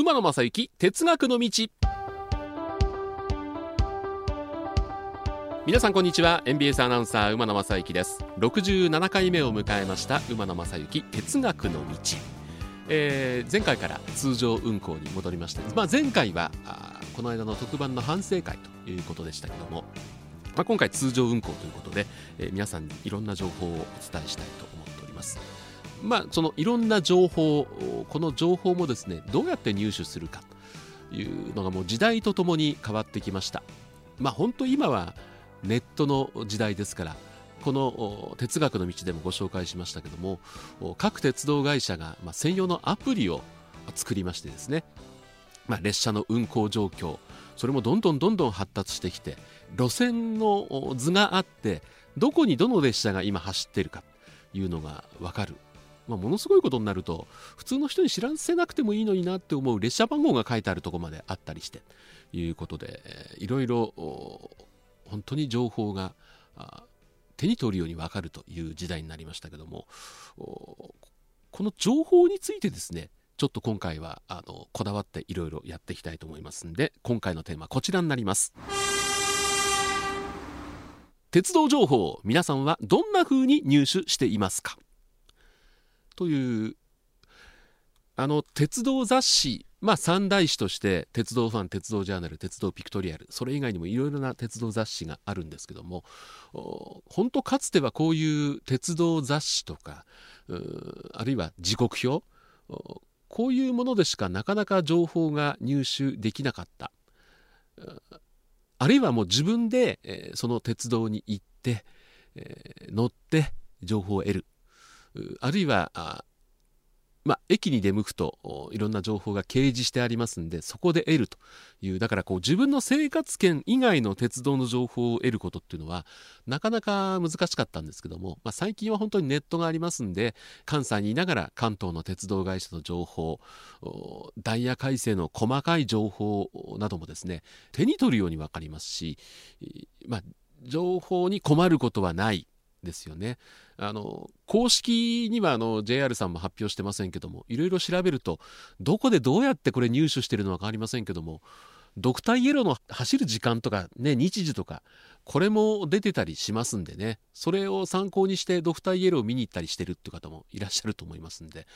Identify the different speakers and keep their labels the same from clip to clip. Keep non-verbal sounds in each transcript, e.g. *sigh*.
Speaker 1: 馬野正幸哲学の道。皆さんこんにちは。NBS アナウンサー馬野正幸です。67回目を迎えました馬野正幸哲学の道、えー、前回から通常運行に戻りまして、まあ、前回はこの間の特番の反省会ということでしたけども、まあ、今回通常運行ということで、えー、皆さんにいろんな情報をお伝えしたいと思っております。まあそのいろんな情報この情報もですねどうやって入手するかというのがもう時代とともに変わってきました。まあ本当今はネットの時代ですからこの哲学の道でもご紹介しましたけども各鉄道会社が専用のアプリを作りましてですね、まあ、列車の運行状況それもどんどんどんどん発達してきて路線の図があってどこにどの列車が今走っているかというのが分かる、まあ、ものすごいことになると普通の人に知らせなくてもいいのになって思う列車番号が書いてあるとこまであったりしていうことでいろいろ本当に情報が手に取るように分かるという時代になりましたけどもこの情報についてですねちょっと今回はあのこだわっていろいろやっていきたいと思いますんで今回のテーマこちらになります。鉄道情報皆さんはどんな風に入手していますか？というあの鉄道雑誌まあ三大誌として鉄道ファン鉄道ジャーナル鉄道ピクトリアルそれ以外にもいろいろな鉄道雑誌があるんですけども本当かつてはこういう鉄道雑誌とかあるいは時刻表こういうものでしかなかなか情報が入手できなかった。あるいはもう自分で、え、その鉄道に行って、え、乗って情報を得る。あるいはあまあ、駅に出向くといろんな情報が掲示してありますんでそこで得るというだからこう自分の生活圏以外の鉄道の情報を得ることっていうのはなかなか難しかったんですけども、まあ、最近は本当にネットがありますんで関西にいながら関東の鉄道会社の情報ダイヤ改正の細かい情報などもですね手に取るように分かりますし、まあ、情報に困ることはないですよね。あの公式にはあの JR さんも発表してませんけどもいろいろ調べるとどこでどうやってこれ入手してるのか分かりませんけどもドクターイエローの走る時間とかね日時とかこれも出てたりしますんでねそれを参考にしてドクターイエローを見に行ったりしてるって方もいらっしゃると思いますんで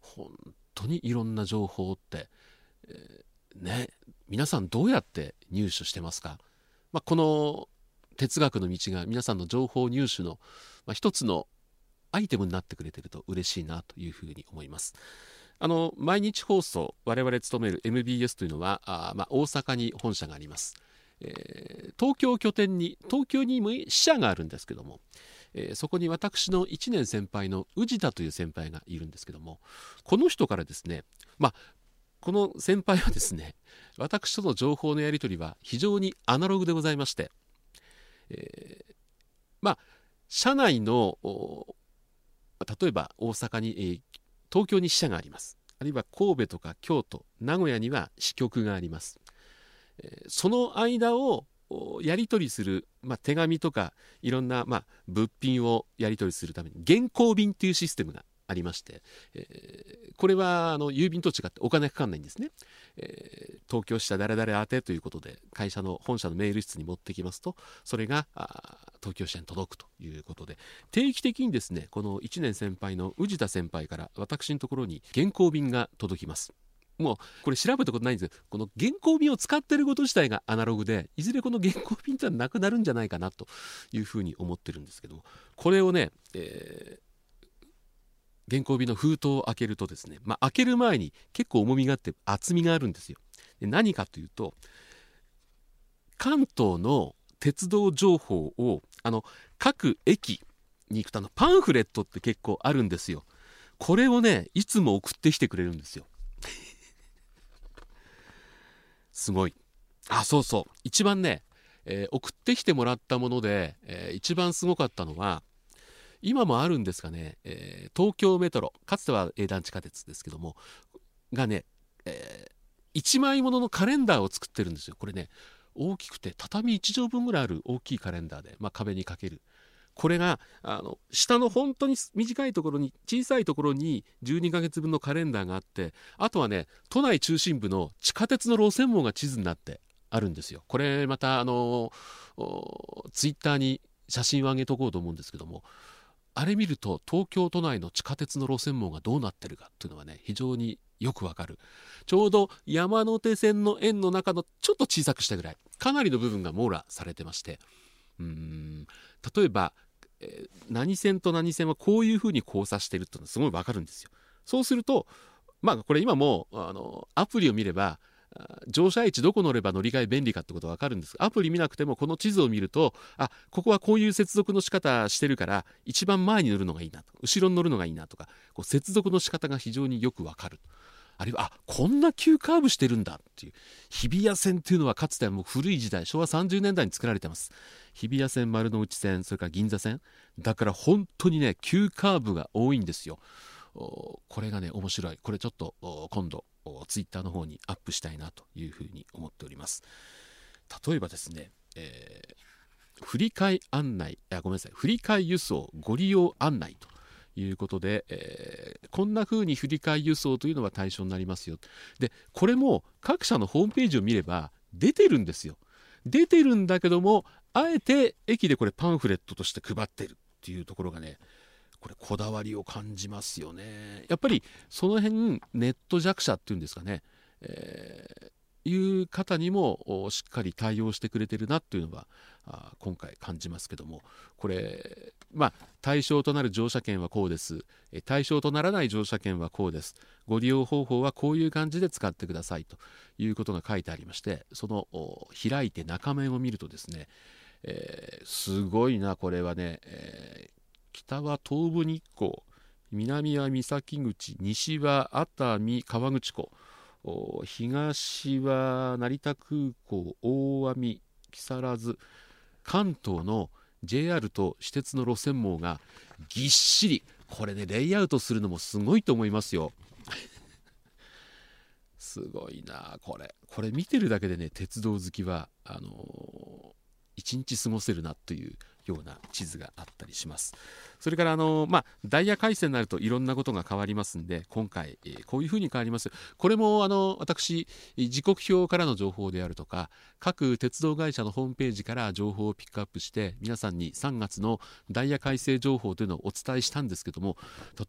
Speaker 1: 本当にいろんな情報って、えー、ね皆さんどうやって入手してますか、まあ、この哲学の道が皆さんの情報入手の、まあ、一つのアイテムになってくれてると嬉しいなというふうに思います。あの毎日放送我々勤める MBS というのはあ、まあ、大阪に本社があります、えー、東京拠点に東京にも支社があるんですけども、えー、そこに私の1年先輩の宇治田という先輩がいるんですけどもこの人からですねまあこの先輩はですね私との情報のやり取りは非常にアナログでございましてえー、まあ社内の例えば大阪に、えー、東京に支社があります。あるいは神戸とか京都名古屋には支局があります、えー、その間をやり取りする、まあ、手紙とかいろんな、まあ、物品をやり取りするために現行便というシステムがありまして、えー、これはあの郵便と違ってお金かかんないんですね、えー、東京支社誰々宛てということで会社の本社のメール室に持ってきますとそれが東京支社に届くということで。定期的にですねこの1年先輩の宇治田先輩から私のところに原稿便が届きます。もうこれ調べたことないんですけどこの原稿便を使ってること自体がアナログでいずれこの原稿便ってのはなくなるんじゃないかなというふうに思ってるんですけども。これをね、えー原稿日の封筒を開けるとですね、まあ、開ける前に結構重みがあって厚みがあるんですよ。で何かというと関東の鉄道情報をあの各駅に行くとあのパンフレットって結構あるんですよ。これをねいつも送ってきてくれるんですよ。*laughs* すごい。あそうそう一番ね、えー、送ってきてもらったもので、えー、一番すごかったのは今もあるんですかね、えー、東京メトロかつては営団地下鉄ですけどもがね、えー、1枚もののカレンダーを作ってるんですよ。これね大きくて畳1畳分ぐらいある大きいカレンダーで、まあ、壁にかける。これがあの下の本当に短いところに小さいところに12ヶ月分のカレンダーがあってあとはね都内中心部の地下鉄の路線網が地図になってあるんですよ。これまたあのツイッターに写真を上げとこうと思うんですけどもあれ見ると東京都内の地下鉄の路線網がどうなってるかっていうのはね非常によくわかる。ちょうど山手線の円の中のちょっと小さくしたぐらいかなりの部分が網羅されてまして。うん。例えば、えー、何線と何線はこういうふうに交差してるっていうのはすごいわかるんですよ。そうするとまあこれ今もあのアプリを見れば乗車位置どこ乗れば乗り換え便利かってことが分かるんですアプリ見なくてもこの地図を見るとあここはこういう接続の仕方してるから一番前に乗るのがいいなと後ろに乗るのがいいなとかこう接続の仕方が非常によく分かる。あるいはあこんな急カーブしてるんだっていう日比谷線っていうのはかつてはもう古い時代昭和30年代に作られてます。日比谷線丸の内線それから銀座線。だから本当にね急カーブが多いんですよ。これがね面白い。これちょっと今度ツイッターの方にアップしたいなというふうに思っております。例えばですね、えー、振り替え案内あごめんなさい。振り替え輸送ご利用案内ということで、えー、こんな風に振り替え輸送というのは対象になりますよ。でこれも各社のホームページを見れば出てるんですよ。出てるんだけどもあえて駅でこれパンフレットとして配ってるっていうところがねこれこだわりを感じますよね。やっぱりその辺ネット弱者っていうんですかね、えー、いう方にもしっかり対応してくれてるなっていうのはあ今回感じますけども。これまあ対象となる乗車券はこうです。対象とならない乗車券はこうです。ご利用方法はこういう感じで使ってくださいということが書いてありましてその開いて中面を見るとですね、えー、すごいなこれはね、えー北は東武日光南は三崎口西は熱海川口湖東は成田空港大網木更津関東の JR と私鉄の路線網がぎっしりこれねレイアウトするのもすごいと思いますよ。*laughs* すごいなこれ。これ見てるだけでね鉄道好きはあのー、一日過ごせるなというような地図があったりします。それからあの、まあ、ダイヤ改正になるといろんなことが変わりますんで今回、え、こういうふうに変わりますこれもあの私時刻表からの情報であるとか各鉄道会社のホームページから情報をピックアップして皆さんに3月のダイヤ改正情報というのをお伝えしたんですけども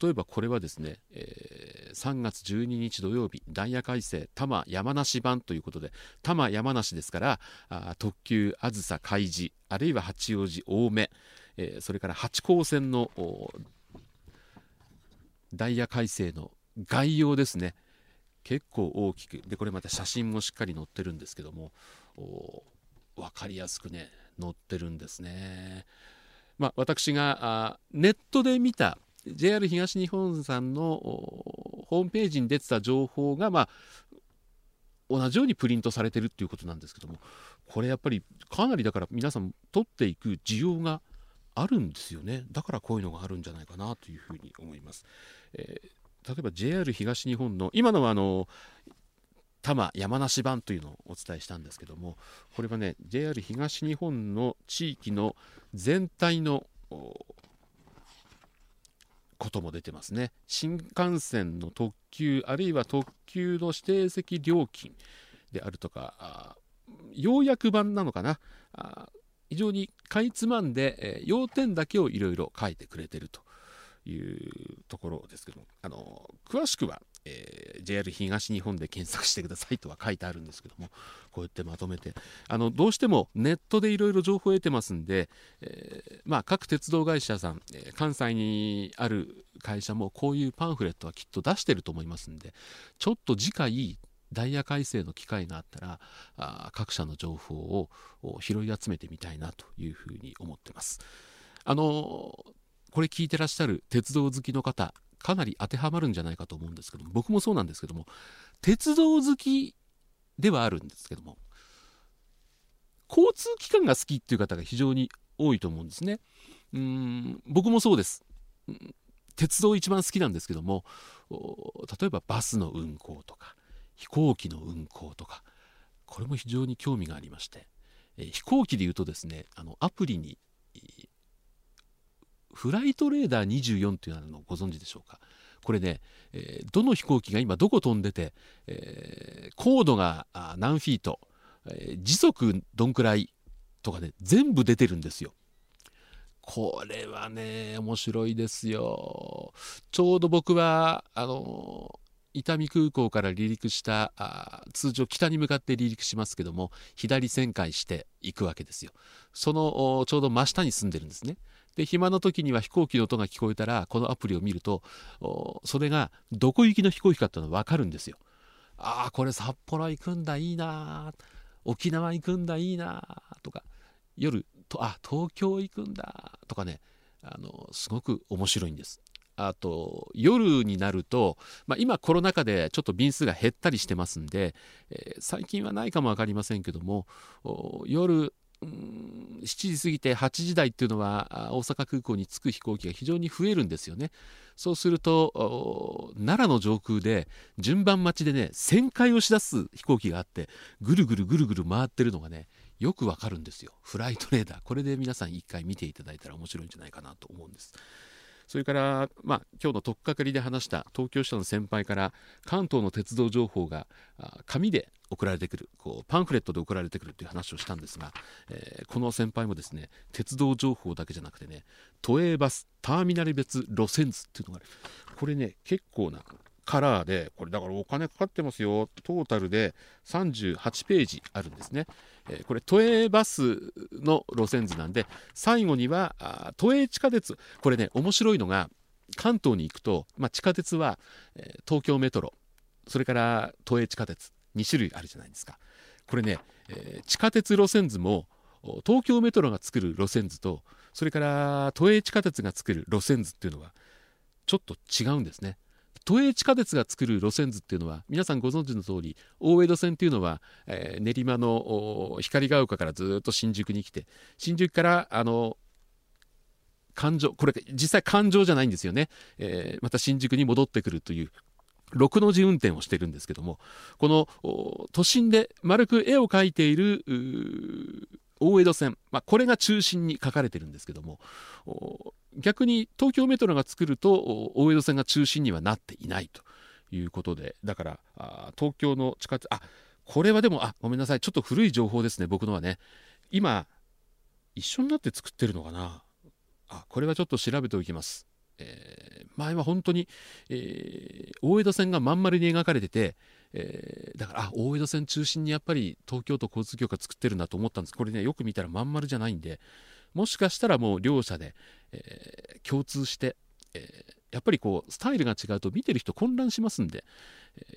Speaker 1: 例えばこれはですね、えー、3月12日土曜日ダイヤ改正多摩山梨版ということで多摩山梨ですからあ特急あずさ開示あるいは八王子青梅、えー、それから八高線のダイヤ改正の概要ですね結構大きくでこれまた写真もしっかり載ってるんですけども分かりやすくね載ってるんですね。まあ、私がネットで見た JR 東日本さんのホームページに出てた情報が、まあ、同じようにプリントされてるっていうことなんですけどもこれやっぱりかなりだから皆さん取っていく需要があるんですよね。だからこういうのがあるんじゃないかなというふうに思います、えー、例えば JR 東日本の今のはあの多摩山梨版というのをお伝えしたんですけどもこれはね JR 東日本の地域の全体のことも出てますね。新幹線の特急あるいは特急の指定席料金であるとかようやく版なのかな。非常にかいつまんで、えー、要点だけをいろいろ書いてくれてるというところですけどもあの詳しくは、えー、JR 東日本で検索してくださいとは書いてあるんですけどもこうやってまとめてあのどうしてもネットでいろいろ情報を得てますんで、えー、まあ、各鉄道会社さん、え関西にある会社もこういうパンフレットはきっと出してると思いますんでちょっと次回ダイヤ改正の機会があったらあ各社の情報を拾い集めてみたいなというふうに思ってます。あのこれ聞いてらっしゃる鉄道好きの方かなり当てはまるんじゃないかと思うんですけども僕もそうなんですけども鉄道好きではあるんですけども交通機関が好きっていう方が非常に多いと思うんですね。うん僕もそうです。鉄道一番好きなんですけども例えばバスの運行とか飛行機の運行とかこれも非常に興味がありまして、えー、飛行機でいうとですねあのアプリにフライトレーダー24っていうのをご存知でしょうか？これね、えー、どの飛行機が今どこ飛んでて、えー、高度が何フィート、えー、時速どんくらいとかね全部出てるんですよ。これはね面白いですよ。ちょうど僕はあの伊丹空港から離陸したあ通常北に向かって離陸しますけども左旋回していくわけですよ。そのちょうど真下に住んでるんですね。で暇な時には飛行機の音が聞こえたらこのアプリを見るとそれがどこ行きの飛行機かっていうのが分かるんですよ。ああこれ札幌行くんだいいな沖縄行くんだいいなとか夜とあ東京行くんだとかねあのすごく面白いんです。あと夜になると、まあ、今コロナ禍でちょっと便数が減ったりしてますんで、えー、最近はないかも分かりませんけども夜7時過ぎて8時台っていうのは大阪空港に着く飛行機が非常に増えるんですよね。そうすると奈良の上空で順番待ちでね旋回をしだす飛行機があってぐるぐるぐるぐる回ってるのがねよくわかるんですよ。フライトレーダーこれで皆さん一回見ていただいたら面白いんじゃないかなと思うんです。それから、まあ、今日のとっかかりで話した東京支社の先輩から関東の鉄道情報が紙で送られてくるこうパンフレットで送られてくるという話をしたんですが、えー、この先輩もですね鉄道情報だけじゃなくてね都営バスターミナル別路線図っていうのがある。これね結構なカラーでこれだからお金かかってますよトータルで38ページあるんですね。えこれ都営バスの路線図なんで最後には都営地下鉄。これね面白いのが関東に行くと、まあ、地下鉄は、え、東京メトロそれから都営地下鉄2種類あるじゃないですか。これね、え、地下鉄路線図も東京メトロが作る路線図とそれから都営地下鉄が作る路線図っていうのはちょっと違うんですね。都営地下鉄が作る路線図っていうのは皆さんご存知の通り大江戸線っていうのは、えー、練馬の光が丘からずっと新宿に来て新宿からあの環状これ実際環状じゃないんですよね、えー、また新宿に戻ってくるという6の字運転をしてるんですけどもこの都心で丸く絵を描いている大江戸線、まあ、これが中心に書かれてるんですけども逆に東京メトロが作ると大江戸線が中心にはなっていないということでだから東京の地下鉄あこれはでもあごめんなさい。ちょっと古い情報ですね僕のはね。今一緒になって作ってるのかな。あこれはちょっと調べておきます、えー、前は本当に、えー、大江戸線がまん丸に描かれてて、えー、だからあ大江戸線中心にやっぱり東京都交通局が作ってるんだと思ったんです。これねよく見たらまん丸じゃないんでもしかしたらもう両者で、えー、共通して、えー、やっぱりこうスタイルが違うと見てる人混乱しますんで、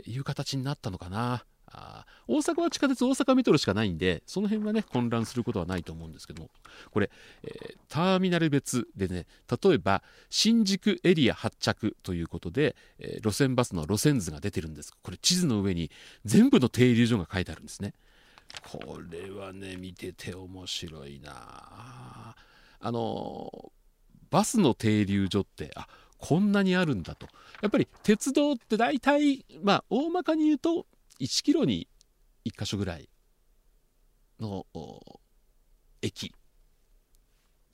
Speaker 1: えいう形になったのかな。あ大阪は地下鉄大阪メトロしかないんでその辺はね混乱することはないと思うんですけども。これ、えー、ターミナル別でね例えば新宿エリア発着ということで、えー、路線バスの路線図が出てるんです。これ地図の上に全部の停留所が書いてあるんですね。これはね見てて面白いな。あのバスの停留所ってあこんなにあるんだと。やっぱり鉄道って大体まあ大まかに言うと1キロに1箇所ぐらいの駅。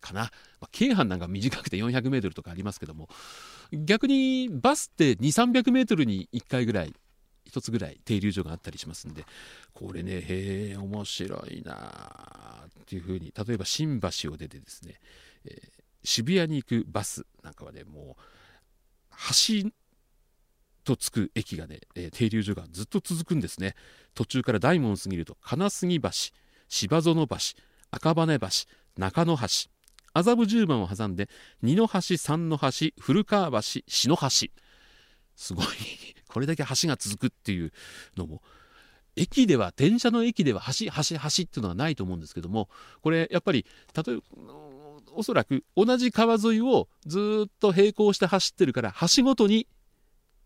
Speaker 1: かな、まあ、京阪なんか短くて400メートルとかありますけども逆にバスって2 3 0 0メートルに1回ぐらい1つぐらい停留所があったりしますんでこれねへえ面白いなっていうふうに例えば新橋を出てですね、えー、渋谷に行くバスなんかはねもう橋とつく駅がね、えー、停留所がずっと続くんですね。途中から大門を過ぎると金杉橋芝園橋赤羽橋中野橋麻布十番を挟んで二の橋三の橋古川橋篠橋。すごい *laughs* これだけ橋が続くっていうのも駅では電車の駅では橋橋橋っていうのはないと思うんですけどもこれやっぱり例えばおそらく同じ川沿いをずっと並行して走ってるから橋ごとに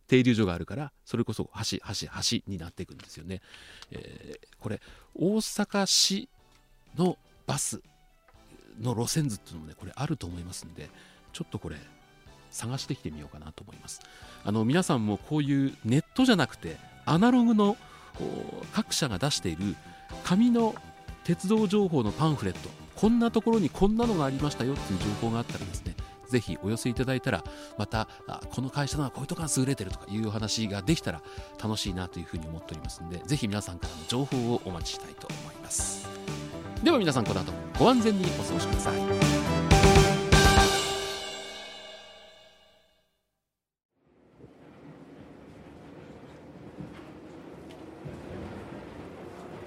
Speaker 1: 停留所があるからそれこそ橋橋橋になっていくんですよね。えー、これ大阪市のバスの路線図っていうのもねこれあると思いますんでちょっとこれ探してきてみようかなと思います。あの皆さんもこういうネットじゃなくてアナログの各社が出している紙の鉄道情報のパンフレットこんなところにこんなのがありましたよっていう情報があったらですねぜひお寄せいただいたらまたこの会社のはこういうとこが優れてるとかいう話ができたら楽しいなというふうに思っておりますのでぜひ皆さんからの情報をお待ちしたいと思います。では皆さんこの後ご安全にお過ごしください。